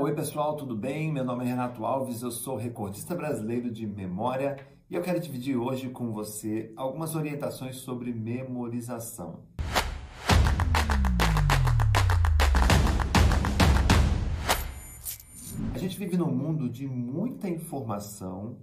Oi pessoal, tudo bem? Meu nome é Renato Alves, eu sou recordista brasileiro de memória e eu quero dividir hoje com você algumas orientações sobre memorização. A gente vive num mundo de muita informação,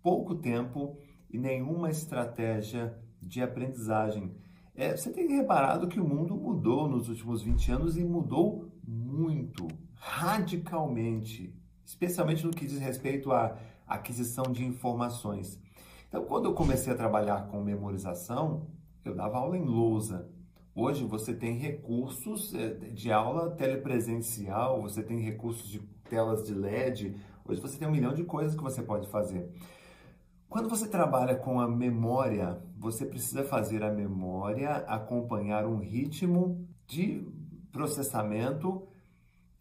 pouco tempo e nenhuma estratégia de aprendizagem. É, você tem reparado que o mundo mudou nos últimos 20 anos e mudou muito radicalmente, especialmente no que diz respeito à aquisição de informações. Então, quando eu comecei a trabalhar com memorização, eu dava aula em lousa. Hoje você tem recursos eh, de aula telepresencial, você tem recursos de telas de LED, hoje você tem um milhão de coisas que você pode fazer. Quando você trabalha com a memória, você precisa fazer a memória acompanhar um ritmo de processamento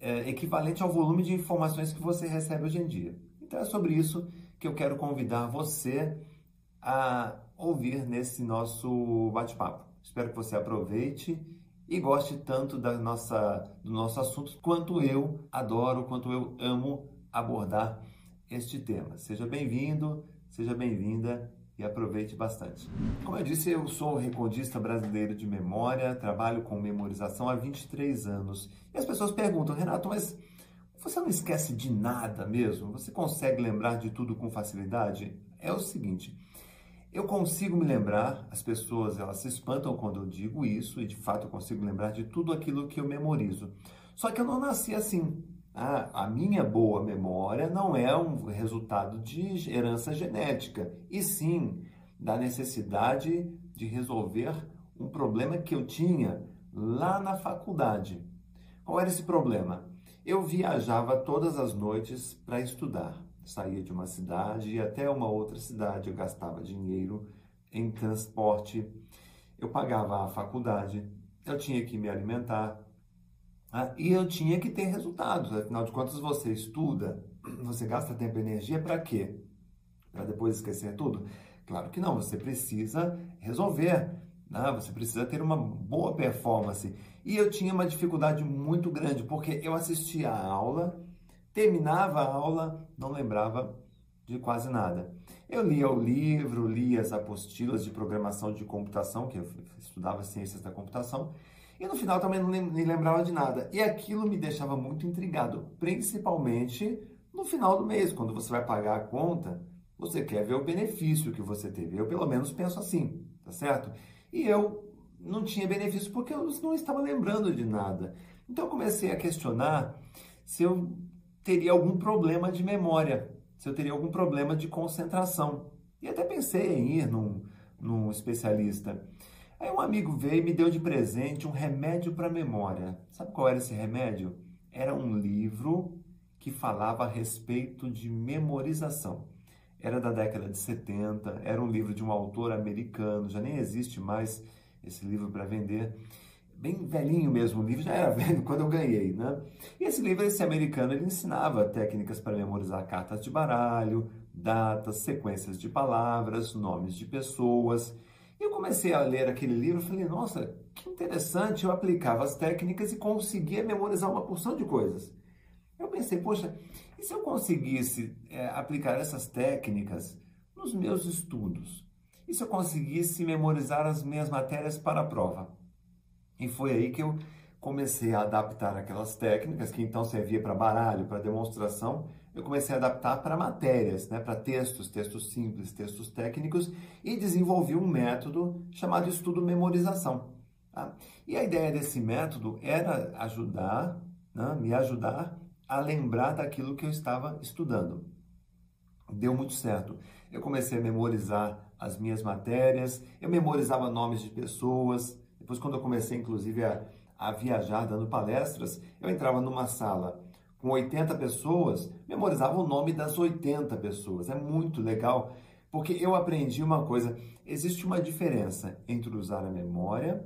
é, equivalente ao volume de informações que você recebe hoje em dia. Então é sobre isso que eu quero convidar você a ouvir nesse nosso bate-papo. Espero que você aproveite e goste tanto da nossa, do nosso assunto quanto eu adoro, quanto eu amo abordar este tema. Seja bem-vindo, seja bem-vinda e aproveite bastante. Como eu disse, eu sou recordista brasileiro de memória, trabalho com memorização há 23 anos. E as pessoas perguntam, Renato, mas você não esquece de nada mesmo? Você consegue lembrar de tudo com facilidade? É o seguinte, eu consigo me lembrar, as pessoas elas se espantam quando eu digo isso, e de fato eu consigo lembrar de tudo aquilo que eu memorizo. Só que eu não nasci assim. A minha boa memória não é um resultado de herança genética, e sim da necessidade de resolver um problema que eu tinha lá na faculdade. Qual era esse problema? Eu viajava todas as noites para estudar. Saía de uma cidade e até uma outra cidade, eu gastava dinheiro em transporte, eu pagava a faculdade, eu tinha que me alimentar, ah, e eu tinha que ter resultados. Afinal de contas, você estuda, você gasta tempo e energia para quê? Para depois esquecer tudo? Claro que não, você precisa resolver, né? você precisa ter uma boa performance. E eu tinha uma dificuldade muito grande, porque eu assistia a aula, terminava a aula, não lembrava de quase nada. Eu lia o livro, lia as apostilas de programação de computação, que eu estudava ciências da computação, e no final também não me lembrava de nada. E aquilo me deixava muito intrigado, principalmente no final do mês, quando você vai pagar a conta, você quer ver o benefício que você teve. Eu pelo menos penso assim, tá certo? E eu não tinha benefício porque eu não estava lembrando de nada. Então eu comecei a questionar se eu teria algum problema de memória, se eu teria algum problema de concentração. E até pensei em ir num, num especialista. Aí um amigo veio e me deu de presente um remédio para memória. Sabe qual era esse remédio? Era um livro que falava a respeito de memorização. Era da década de 70, era um livro de um autor americano, já nem existe mais esse livro para vender. Bem velhinho mesmo, o livro já era velho quando eu ganhei, né? E esse livro, esse americano, ele ensinava técnicas para memorizar cartas de baralho, datas, sequências de palavras, nomes de pessoas. E eu comecei a ler aquele livro e falei, nossa, que interessante, eu aplicava as técnicas e conseguia memorizar uma porção de coisas. Eu pensei, poxa, e se eu conseguisse é, aplicar essas técnicas nos meus estudos? E se eu conseguisse memorizar as minhas matérias para a prova? E foi aí que eu comecei a adaptar aquelas técnicas que então servia para baralho, para demonstração, eu comecei a adaptar para matérias, né, para textos, textos simples, textos técnicos e desenvolvi um método chamado estudo memorização. Tá? E a ideia desse método era ajudar, né, me ajudar a lembrar daquilo que eu estava estudando. Deu muito certo. Eu comecei a memorizar as minhas matérias, eu memorizava nomes de pessoas. Depois, quando eu comecei, inclusive, a a viajar dando palestras, eu entrava numa sala com 80 pessoas, memorizava o nome das 80 pessoas. É muito legal, porque eu aprendi uma coisa: existe uma diferença entre usar a memória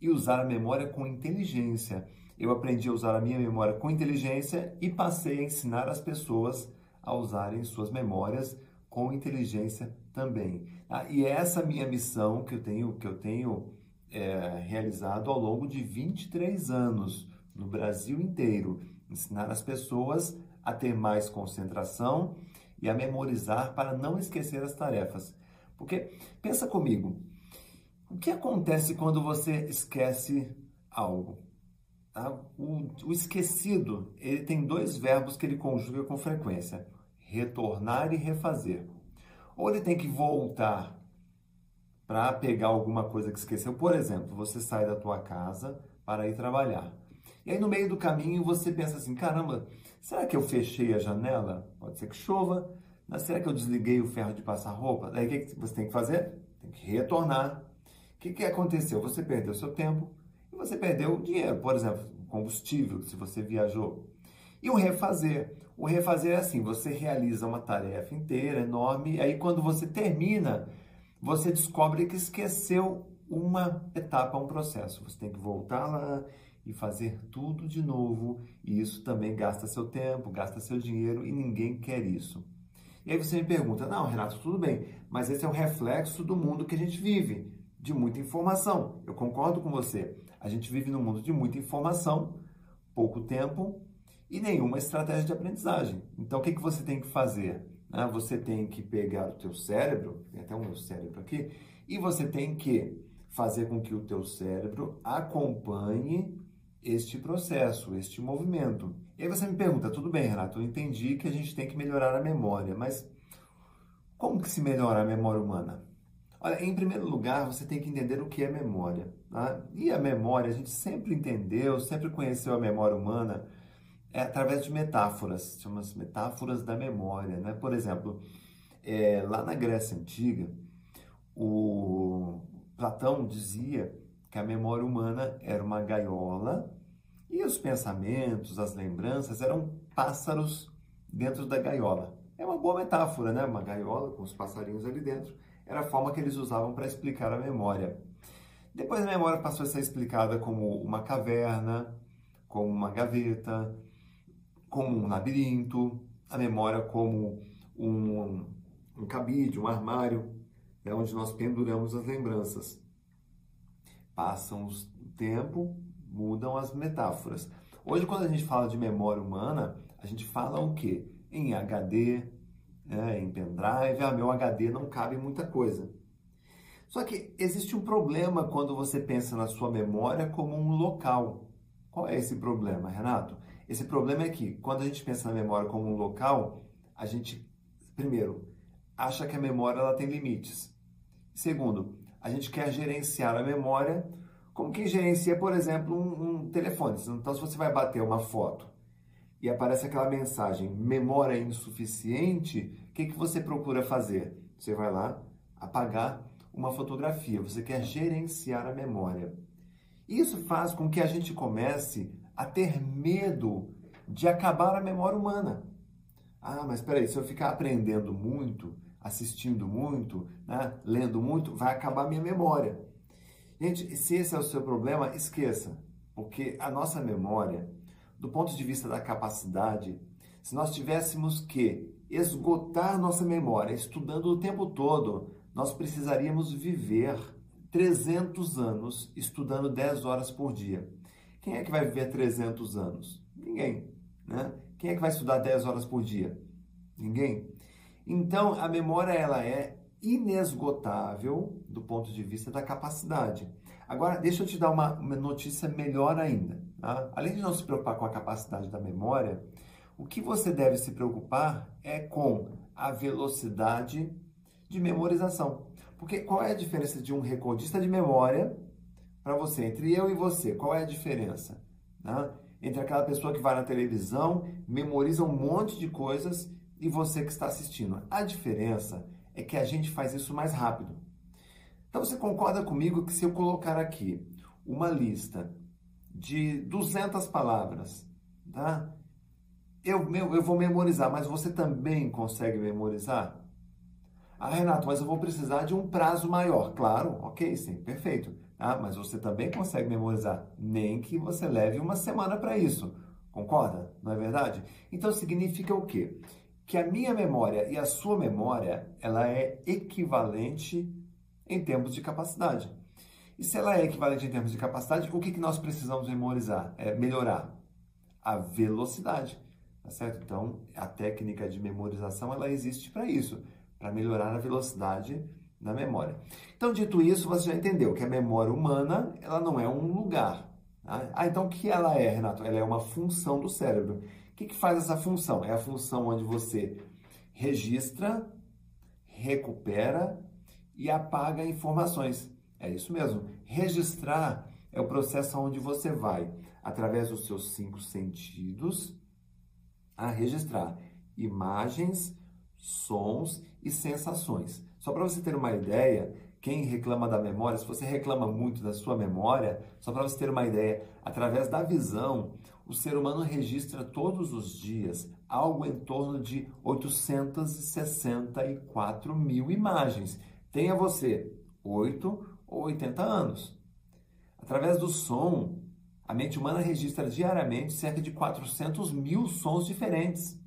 e usar a memória com inteligência. Eu aprendi a usar a minha memória com inteligência e passei a ensinar as pessoas a usarem suas memórias com inteligência também. Ah, e é essa minha missão que eu tenho, que eu tenho é, realizado ao longo de 23 anos no Brasil inteiro. Ensinar as pessoas a ter mais concentração e a memorizar para não esquecer as tarefas. Porque pensa comigo, o que acontece quando você esquece algo? Tá? O, o esquecido, ele tem dois verbos que ele conjuga com frequência: retornar e refazer. Ou ele tem que voltar para pegar alguma coisa que esqueceu. Por exemplo, você sai da tua casa para ir trabalhar. E aí no meio do caminho você pensa assim, caramba, será que eu fechei a janela? Pode ser que chova. Mas será que eu desliguei o ferro de passar roupa? Daí o que você tem que fazer? Tem que retornar. O que, que aconteceu? Você perdeu seu tempo e você perdeu o dinheiro, por exemplo, combustível, se você viajou. E o refazer. O refazer é assim: você realiza uma tarefa inteira, enorme, e aí quando você termina, você descobre que esqueceu uma etapa, um processo. Você tem que voltar lá e fazer tudo de novo, e isso também gasta seu tempo, gasta seu dinheiro, e ninguém quer isso. E aí você me pergunta: não, Renato, tudo bem, mas esse é o reflexo do mundo que a gente vive, de muita informação. Eu concordo com você. A gente vive num mundo de muita informação, pouco tempo e nenhuma estratégia de aprendizagem. Então, o que, que você tem que fazer? Né? Você tem que pegar o teu cérebro, tem até o meu cérebro aqui, e você tem que fazer com que o teu cérebro acompanhe este processo, este movimento. E aí você me pergunta, tudo bem, Renato, eu entendi que a gente tem que melhorar a memória, mas como que se melhora a memória humana? Olha, em primeiro lugar, você tem que entender o que é memória. Tá? E a memória, a gente sempre entendeu, sempre conheceu a memória humana é, através de metáforas, chama-se metáforas da memória. Né? Por exemplo, é, lá na Grécia Antiga, o Platão dizia que a memória humana era uma gaiola e os pensamentos, as lembranças eram pássaros dentro da gaiola. É uma boa metáfora, né? Uma gaiola com os passarinhos ali dentro. Era a forma que eles usavam para explicar a memória. Depois a memória passou a ser explicada como uma caverna, como uma gaveta, como um labirinto, a memória como um, um cabide, um armário, é onde nós penduramos as lembranças. Passam o tempo, mudam as metáforas. Hoje, quando a gente fala de memória humana, a gente fala o quê? Em HD, né, em pendrive. Ah, meu HD não cabe muita coisa. Só que existe um problema quando você pensa na sua memória como um local. Qual é esse problema, Renato? Esse problema é que quando a gente pensa na memória como um local, a gente, primeiro, acha que a memória ela tem limites. Segundo, a gente quer gerenciar a memória como quem gerencia, por exemplo, um, um telefone. Então, se você vai bater uma foto e aparece aquela mensagem memória insuficiente, o que, que você procura fazer? Você vai lá apagar uma fotografia, você quer gerenciar a memória. Isso faz com que a gente comece a ter medo de acabar a memória humana. Ah, mas espera aí, se eu ficar aprendendo muito, assistindo muito, né, lendo muito, vai acabar minha memória. Gente, se esse é o seu problema, esqueça, porque a nossa memória, do ponto de vista da capacidade, se nós tivéssemos que esgotar nossa memória estudando o tempo todo, nós precisaríamos viver 300 anos estudando 10 horas por dia. Quem é que vai viver 300 anos? Ninguém. Né? Quem é que vai estudar 10 horas por dia? Ninguém. Então, a memória ela é inesgotável do ponto de vista da capacidade. Agora, deixa eu te dar uma, notícia melhor ainda. Tá? Além de não se preocupar com a capacidade da memória, o que você deve se preocupar é com a velocidade de memorização. Porque qual é a diferença de um recordista de memória para você, entre eu e você? Qual é a diferença? Né? Entre aquela pessoa que vai na televisão, memoriza um monte de coisas e você que está assistindo. A diferença é que a gente faz isso mais rápido. Então você concorda comigo que se eu colocar aqui uma lista de 200 palavras, tá? Eu, eu, eu vou memorizar, mas você também consegue memorizar? Ah, Renato, mas eu vou precisar de um prazo maior. Claro, ok, sim, perfeito. Ah, mas você também consegue memorizar, nem que você leve uma semana para isso. Concorda? Não é verdade? Então significa o quê? Que a minha memória e a sua memória ela é equivalente em termos de capacidade. E se ela é equivalente em termos de capacidade, o que, que nós precisamos memorizar, é, melhorar? a velocidade, tá certo? Então, a técnica de memorização, ela existe para isso, para melhorar a velocidade da memória. Então, dito isso, você já entendeu que a memória humana, ela não é um lugar. Tá? Ah, então o que ela é, Renato? Ela é uma função do cérebro. Que, que faz essa função? É a função onde você registra, recupera e apaga informações. É isso mesmo. Registrar é o processo onde você vai, através dos seus cinco sentidos, a registrar imagens, sons e sensações. Só para você ter uma ideia, quem reclama da memória, se você reclama muito da sua memória, só para você ter uma ideia, através da visão, o ser humano registra todos os dias algo em torno de 864 mil imagens. Tenha você 8 ou 80 anos. Através do som, a mente humana registra diariamente cerca de 400 mil sons diferentes.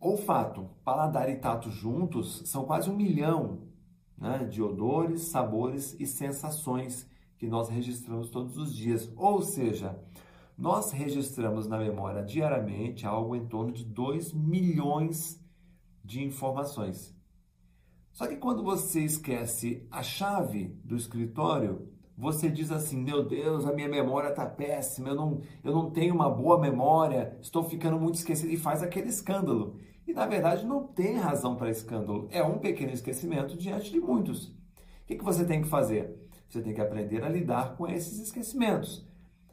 Olfato, paladar e tato juntos são quase um milhão né, de odores, sabores e sensações que nós registramos todos os dias. Ou seja, nós registramos na memória diariamente algo em torno de 2 milhões de informações. Só que quando você esquece a chave do escritório, você diz assim: Meu Deus, a minha memória está péssima, eu não, eu não tenho uma boa memória, estou ficando muito esquecido, e faz aquele escândalo. E na verdade não tem razão para escândalo, é um pequeno esquecimento diante de muitos. O que, que você tem que fazer? Você tem que aprender a lidar com esses esquecimentos.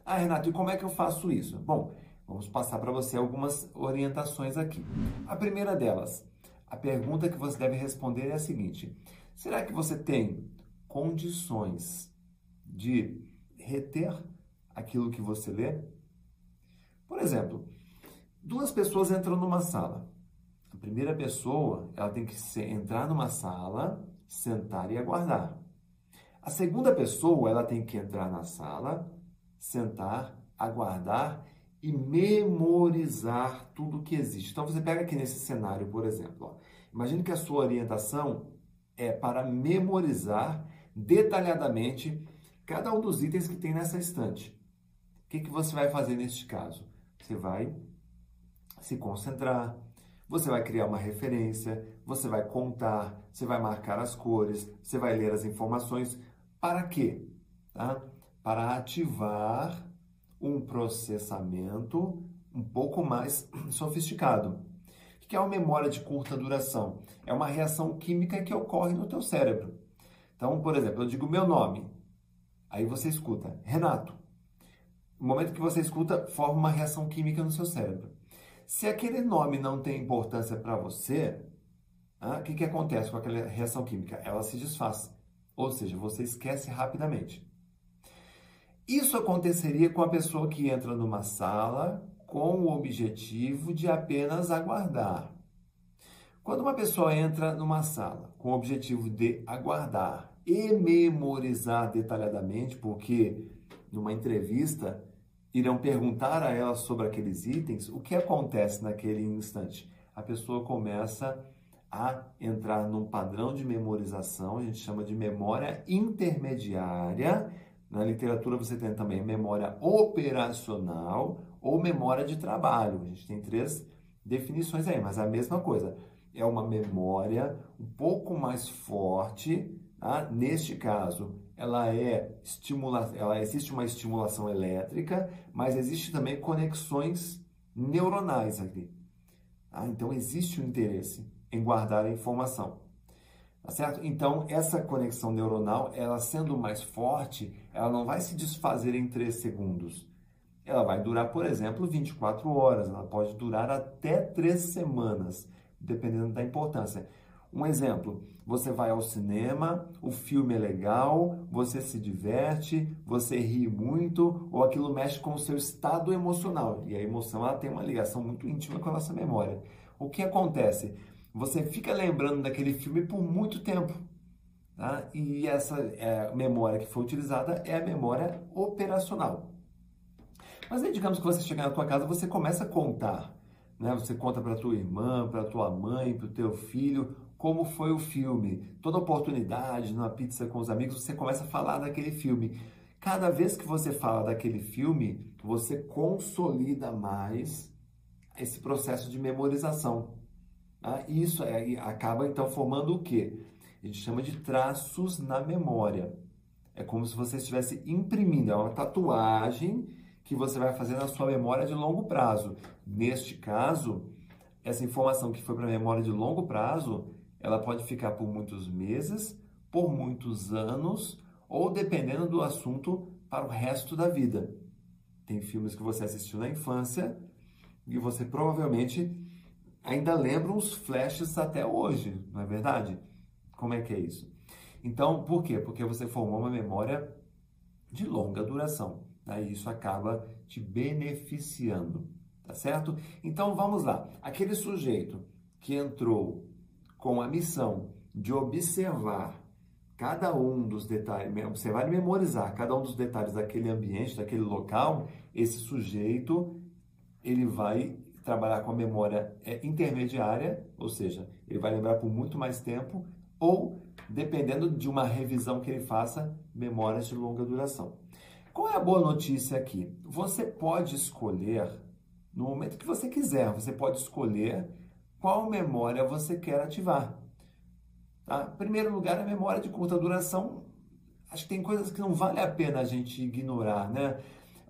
Ah, Renato, e como é que eu faço isso? Bom, vamos passar para você algumas orientações aqui. A primeira delas, a pergunta que você deve responder é a seguinte: será que você tem condições de reter aquilo que você lê? Por exemplo, duas pessoas entram numa sala. A primeira pessoa, ela tem que entrar numa sala, sentar e aguardar. A segunda pessoa, ela tem que entrar na sala, sentar, aguardar e memorizar tudo que existe. Então você pega aqui nesse cenário, por exemplo, imagine que a sua orientação é para memorizar detalhadamente cada um dos itens que tem nessa estante. O que, que você vai fazer neste caso? Você vai se concentrar, você vai criar uma referência, você vai contar, você vai marcar as cores, você vai ler as informações. Para quê? Tá? Para ativar um processamento um pouco mais sofisticado. O que é uma memória de curta duração? É uma reação química que ocorre no teu cérebro. Então, por exemplo, eu digo meu nome, aí você escuta Renato. No momento que você escuta, forma uma reação química no seu cérebro. Se aquele nome não tem importância para você, o que, que acontece com aquela reação química? Ela se desfaz. Ou seja, você esquece rapidamente. Isso aconteceria com a pessoa que entra numa sala com o objetivo de apenas aguardar. Quando uma pessoa entra numa sala com o objetivo de aguardar e memorizar detalhadamente, porque numa entrevista irão perguntar a ela sobre aqueles itens, o que acontece naquele instante? A pessoa começa a entrar num padrão de memorização, a gente chama de memória intermediária, na literatura você tem também memória operacional ou memória de trabalho. A gente tem três definições aí, mas é a mesma coisa. É uma memória um pouco mais forte. Tá? Neste caso, ela é estimula, ela existe uma estimulação elétrica, mas existe também conexões neuronais aqui. Tá? Então existe um interesse em guardar a informação. Tá certo? Então, essa conexão neuronal, ela sendo mais forte, ela não vai se desfazer em 3 segundos. Ela vai durar, por exemplo, 24 horas, ela pode durar até 3 semanas, dependendo da importância. Um exemplo, você vai ao cinema, o filme é legal, você se diverte, você ri muito, ou aquilo mexe com o seu estado emocional. E a emoção ela tem uma ligação muito íntima com a nossa memória. O que acontece? Você fica lembrando daquele filme por muito tempo. Tá? E essa é, memória que foi utilizada é a memória operacional. Mas aí, digamos que você chega na tua casa, você começa a contar. Né? Você conta para tua irmã, para tua mãe, para o teu filho, como foi o filme. Toda oportunidade, numa pizza com os amigos, você começa a falar daquele filme. Cada vez que você fala daquele filme, você consolida mais esse processo de memorização. Tá? Isso é, acaba então formando o quê? A gente chama de traços na memória. É como se você estivesse imprimindo, é uma tatuagem que você vai fazer na sua memória de longo prazo. Neste caso, essa informação que foi para a memória de longo prazo, ela pode ficar por muitos meses, por muitos anos, ou dependendo do assunto, para o resto da vida. Tem filmes que você assistiu na infância e você provavelmente ainda lembra uns flashes até hoje, não é verdade? Como é que é isso? Então, por quê? Porque você formou uma memória de longa duração. Né? E isso acaba te beneficiando, tá certo? Então, vamos lá. Aquele sujeito que entrou com a missão de observar cada um dos detalhes, observar e memorizar cada um dos detalhes daquele ambiente, daquele local, esse sujeito ele vai trabalhar com a memória é, intermediária, ou seja, ele vai lembrar por muito mais tempo, ou, dependendo de uma revisão que ele faça, memórias de longa duração. Qual é a boa notícia aqui? Você pode escolher, no momento que você quiser, você pode escolher qual memória você quer ativar. Tá? Em primeiro lugar, a memória de curta duração. Acho que tem coisas que não vale a pena a gente ignorar, né?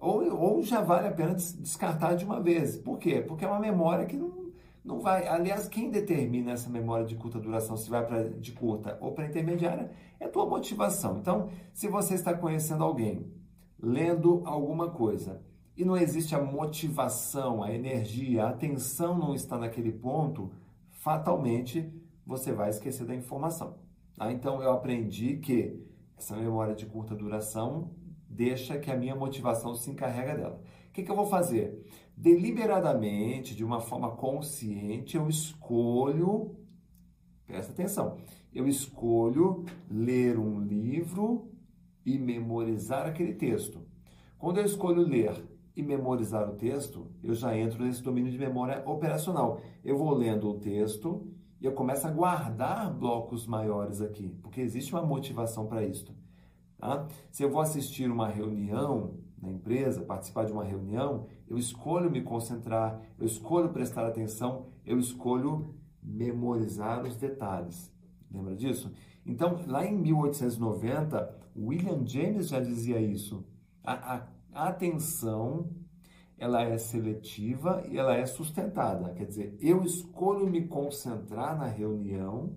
Ou, ou já vale a pena descartar de uma vez. Por quê? Porque é uma memória que não, não vai. Aliás, quem determina essa memória de curta duração, se vai para de curta ou para intermediária, é a tua motivação. Então, se você está conhecendo alguém, lendo alguma coisa, e não existe a motivação, a energia, a atenção não está naquele ponto, fatalmente você vai esquecer da informação. Tá? Então eu aprendi que essa memória de curta duração deixa que a minha motivação se encarrega dela. O que, que eu vou fazer? Deliberadamente, de uma forma consciente, eu escolho, presta atenção, eu escolho ler um livro e memorizar aquele texto. Quando eu escolho ler e memorizar o texto, eu já entro nesse domínio de memória operacional. Eu vou lendo o texto e eu começo a guardar blocos maiores aqui, porque existe uma motivação para isso. Tá? Se eu vou assistir uma reunião na empresa, participar de uma reunião, eu escolho me concentrar, eu escolho prestar atenção, eu escolho memorizar os detalhes. Lembra disso? Então, lá em 1890, William James já dizia isso. A, a, a atenção ela é seletiva e ela é sustentada. Quer dizer, eu escolho me concentrar na reunião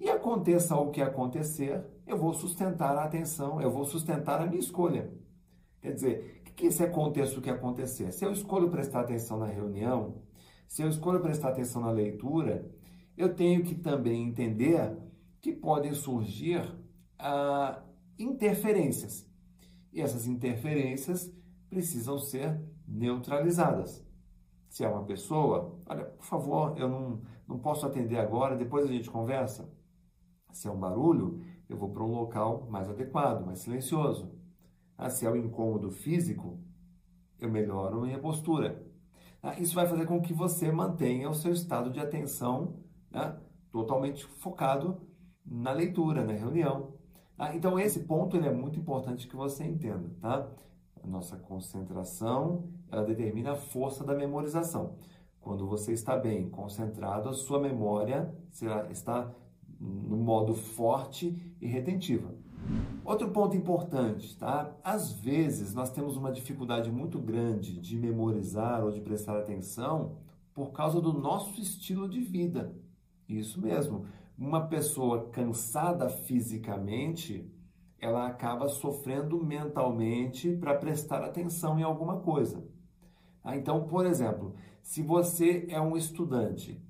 e aconteça o que acontecer, eu vou sustentar a atenção, eu vou sustentar a minha escolha. Quer dizer, que é se aconteça o que acontecer? Se eu escolho prestar atenção na reunião, se eu escolho prestar atenção na leitura, eu tenho que também entender que podem surgir ah, interferências. E essas interferências precisam ser neutralizadas. Se é uma pessoa, olha, por favor, eu não, não posso atender agora, depois a gente conversa. Se é um barulho, eu vou para um local mais adequado, mais silencioso. Ah, se é um incômodo físico, eu melhoro minha postura. Ah, isso vai fazer com que você mantenha o seu estado de atenção né, totalmente focado na leitura, na reunião. Ah, então, esse ponto ele é muito importante que você entenda. Tá? A nossa concentração, ela determina a força da memorização. Quando você está bem concentrado, a sua memória será, está no modo forte e retentiva. Outro ponto importante, tá? Às vezes nós temos uma dificuldade muito grande de memorizar ou de prestar atenção por causa do nosso estilo de vida. Isso mesmo. Uma pessoa cansada fisicamente, ela acaba sofrendo mentalmente para prestar atenção em alguma coisa. Ah, então, por exemplo, se você é um estudante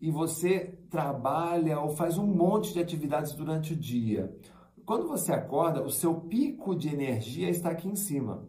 e você trabalha ou faz um monte de atividades durante o dia, quando você acorda, o seu pico de energia está aqui em cima.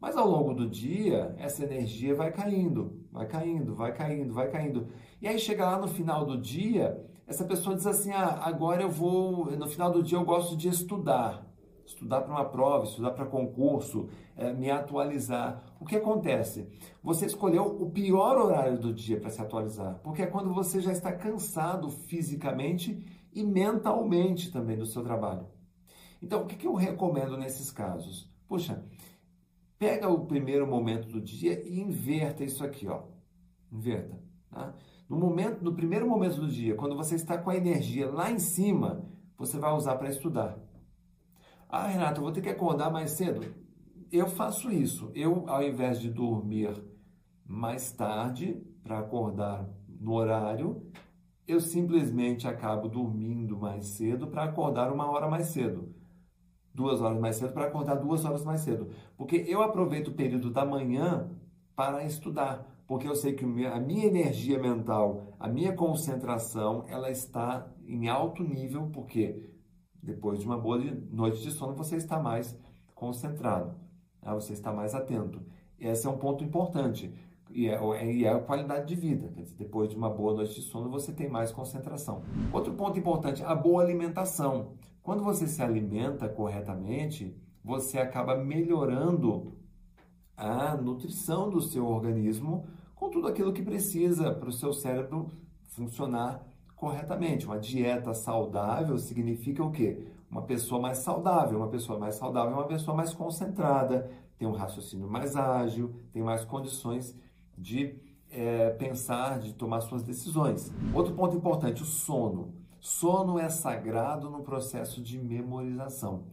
Mas ao longo do dia, essa energia vai caindo, vai caindo, vai caindo, vai caindo. E aí chega lá no final do dia, essa pessoa diz assim: ah, agora eu vou, no final do dia eu gosto de estudar. Estudar para uma prova, estudar para concurso, é, me atualizar. O que acontece? Você escolheu o pior horário do dia para se atualizar, porque é quando você já está cansado fisicamente e mentalmente também do seu trabalho. Então, o que, que eu recomendo nesses casos? Puxa, pega o primeiro momento do dia e inverta isso aqui, ó. Inverta. Tá? No momento, no primeiro momento do dia, quando você está com a energia lá em cima, você vai usar para estudar. Ah, Renato, eu vou ter que acordar mais cedo. Eu faço isso. Eu, ao invés de dormir mais tarde para acordar no horário, eu simplesmente acabo dormindo mais cedo para acordar uma hora mais cedo. Duas horas mais cedo para acordar duas horas mais cedo. Porque eu aproveito o período da manhã para estudar. Porque eu sei que a minha energia mental, a minha concentração, ela está em alto nível, porque depois de uma boa noite de sono você está mais concentrado, tá? você está mais atento. Esse é um ponto importante e é, e é a qualidade de vida. Dizer, depois de uma boa noite de sono, você tem mais concentração. Outro ponto importante, a boa alimentação. Quando você se alimenta corretamente, você acaba melhorando a nutrição do seu organismo com tudo aquilo que precisa para o seu cérebro funcionar corretamente. Uma dieta saudável significa o quê? Uma pessoa mais saudável. Uma pessoa mais saudável é uma pessoa mais concentrada, tem um raciocínio mais ágil, tem mais condições de é, pensar, de tomar suas decisões. Outro ponto importante, o sono. Sono é sagrado no processo de memorização.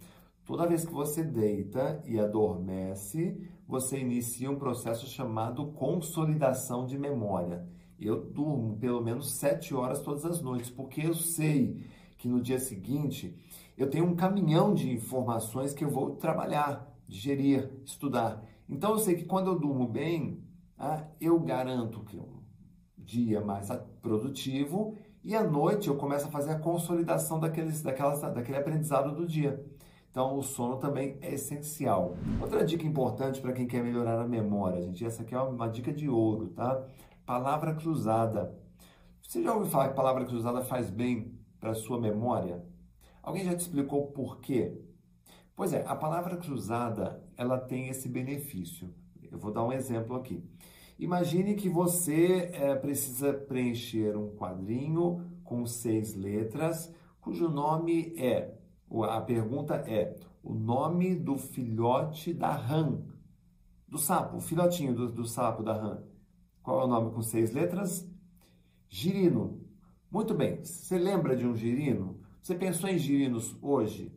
Toda vez que você deita e adormece, você inicia um processo chamado consolidação de memória. Eu durmo pelo menos sete horas todas as noites, porque eu sei que no dia seguinte eu tenho um caminhão de informações que eu vou trabalhar, digerir, estudar. Então eu sei que quando eu durmo bem, ah, eu garanto que um dia mais produtivo e à noite eu começo a fazer a consolidação daqueles, daquelas, daquele aprendizado do dia. Então, o sono também é essencial. Outra dica importante para quem quer melhorar a memória, gente, essa aqui é uma dica de ouro, tá? Palavra cruzada. Você já ouviu falar que palavra cruzada faz bem para sua memória? Alguém já te explicou por quê? Pois é, a palavra cruzada, ela tem esse benefício. Eu vou dar um exemplo aqui. Imagine que você é, precisa preencher um quadrinho com seis letras, cujo nome é a pergunta é: o nome do filhote da rã, do sapo, o filhotinho do, do sapo da rã. Qual é o nome com seis letras? Girino. Muito bem. Você lembra de um girino? Você pensou em girinos hoje,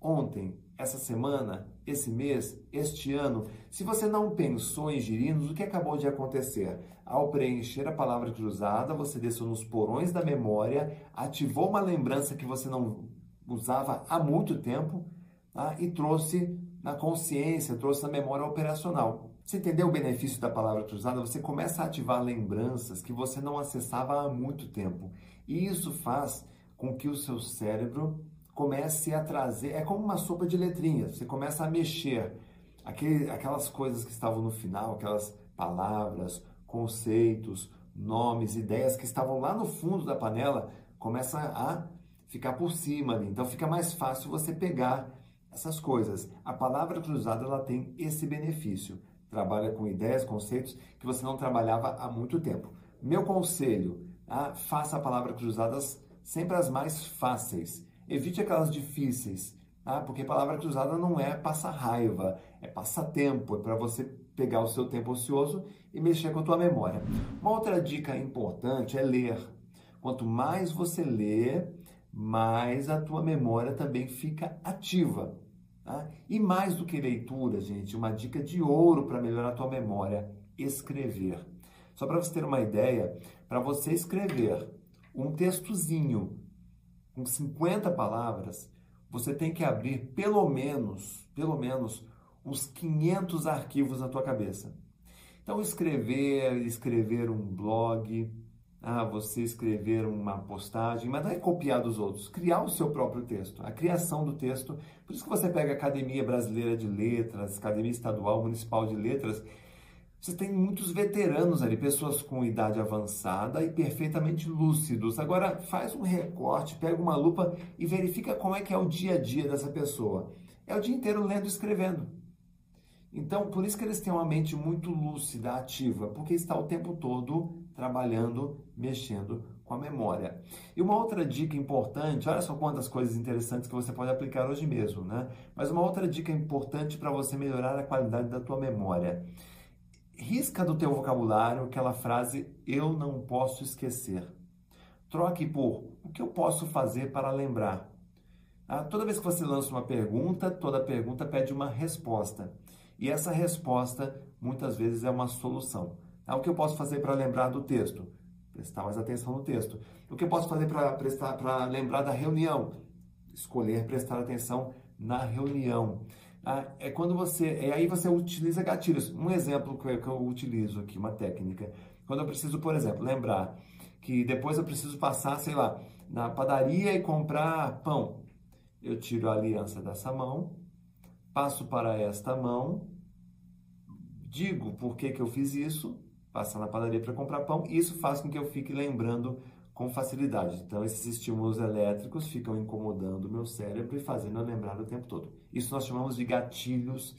ontem, essa semana, esse mês, este ano? Se você não pensou em girinos, o que acabou de acontecer? Ao preencher a palavra cruzada, você desceu nos porões da memória, ativou uma lembrança que você não usava há muito tempo tá? e trouxe na consciência, trouxe na memória operacional. Você entendeu o benefício da palavra cruzada? Você começa a ativar lembranças que você não acessava há muito tempo. E isso faz com que o seu cérebro comece a trazer. É como uma sopa de letrinhas. Você começa a mexer aquele, aquelas coisas que estavam no final, aquelas palavras, conceitos, nomes, ideias que estavam lá no fundo da panela, começa a ficar por cima. Então fica mais fácil você pegar essas coisas. A palavra cruzada ela tem esse benefício. Trabalha com ideias, conceitos que você não trabalhava há muito tempo. Meu conselho, tá? faça a palavra cruzadas sempre as mais fáceis. Evite aquelas difíceis, tá? porque palavra cruzada não é passar raiva, é passar tempo, é para você pegar o seu tempo ocioso e mexer com a tua memória. Uma outra dica importante é ler. Quanto mais você lê, mais a tua memória também fica ativa. Tá? E mais do que leitura, gente, uma dica de ouro para melhorar a tua memória: escrever. Só para você ter uma ideia, para você escrever um textozinho com 50 palavras, você tem que abrir pelo menos, pelo menos uns 500 arquivos na tua cabeça. Então escrever, escrever um blog, ah, você escrever uma postagem, mas não é copiar dos outros, criar o seu próprio texto, a criação do texto. Por isso que você pega a Academia Brasileira de Letras, Academia Estadual Municipal de Letras, você tem muitos veteranos ali, pessoas com idade avançada e perfeitamente lúcidos. Agora, faz um recorte, pega uma lupa e verifica como é que é o dia a dia dessa pessoa. É o dia inteiro lendo e escrevendo. Então, por isso que eles têm uma mente muito lúcida, ativa, porque está o tempo todo trabalhando, mexendo com a memória. E uma outra dica importante, olha só quantas coisas interessantes que você pode aplicar hoje mesmo, né? Mas uma outra dica importante para você melhorar a qualidade da tua memória. Risca do teu vocabulário aquela frase eu não posso esquecer. Troque por o que eu posso fazer para lembrar. Ah, toda vez que você lança uma pergunta, toda pergunta pede uma resposta. E essa resposta muitas vezes é uma solução. Ah, o que eu posso fazer para lembrar do texto? Prestar mais atenção no texto. O que eu posso fazer para lembrar da reunião? Escolher prestar atenção na reunião. Ah, é quando você. É aí você utiliza gatilhos. Um exemplo que eu, que eu utilizo aqui, uma técnica. Quando eu preciso, por exemplo, lembrar que depois eu preciso passar, sei lá, na padaria e comprar pão. Eu tiro a aliança dessa mão, passo para esta mão, digo por que, que eu fiz isso, passar na padaria para comprar pão, e isso faz com que eu fique lembrando com facilidade. Então, esses estímulos elétricos ficam incomodando o meu cérebro e fazendo eu lembrar o tempo todo. Isso nós chamamos de gatilhos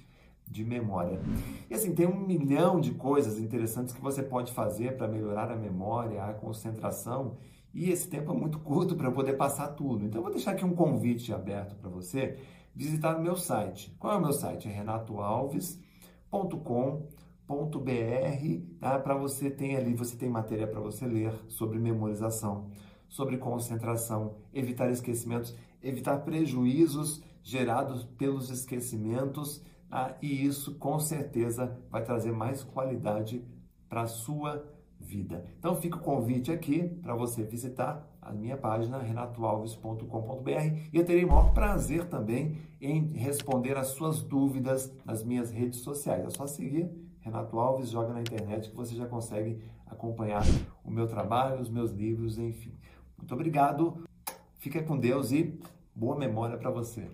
de memória. E assim, tem um milhão de coisas interessantes que você pode fazer para melhorar a memória, a concentração, e esse tempo é muito curto para eu poder passar tudo. Então, eu vou deixar aqui um convite aberto para você visitar o meu site. Qual é o meu site? É renatoalves.com.br tá? Para você tem ali, você tem matéria para você ler sobre memorização, sobre concentração, evitar esquecimentos, evitar prejuízos gerados pelos esquecimentos, tá? e isso com certeza vai trazer mais qualidade para a sua vida. Então fica o convite aqui para você visitar a minha página renatoalves.com.br e eu terei o maior prazer também em responder as suas dúvidas nas minhas redes sociais. É só seguir Renato Alves, joga na internet que você já consegue acompanhar o meu trabalho, os meus livros, enfim. Muito obrigado, fica com Deus e boa memória para você.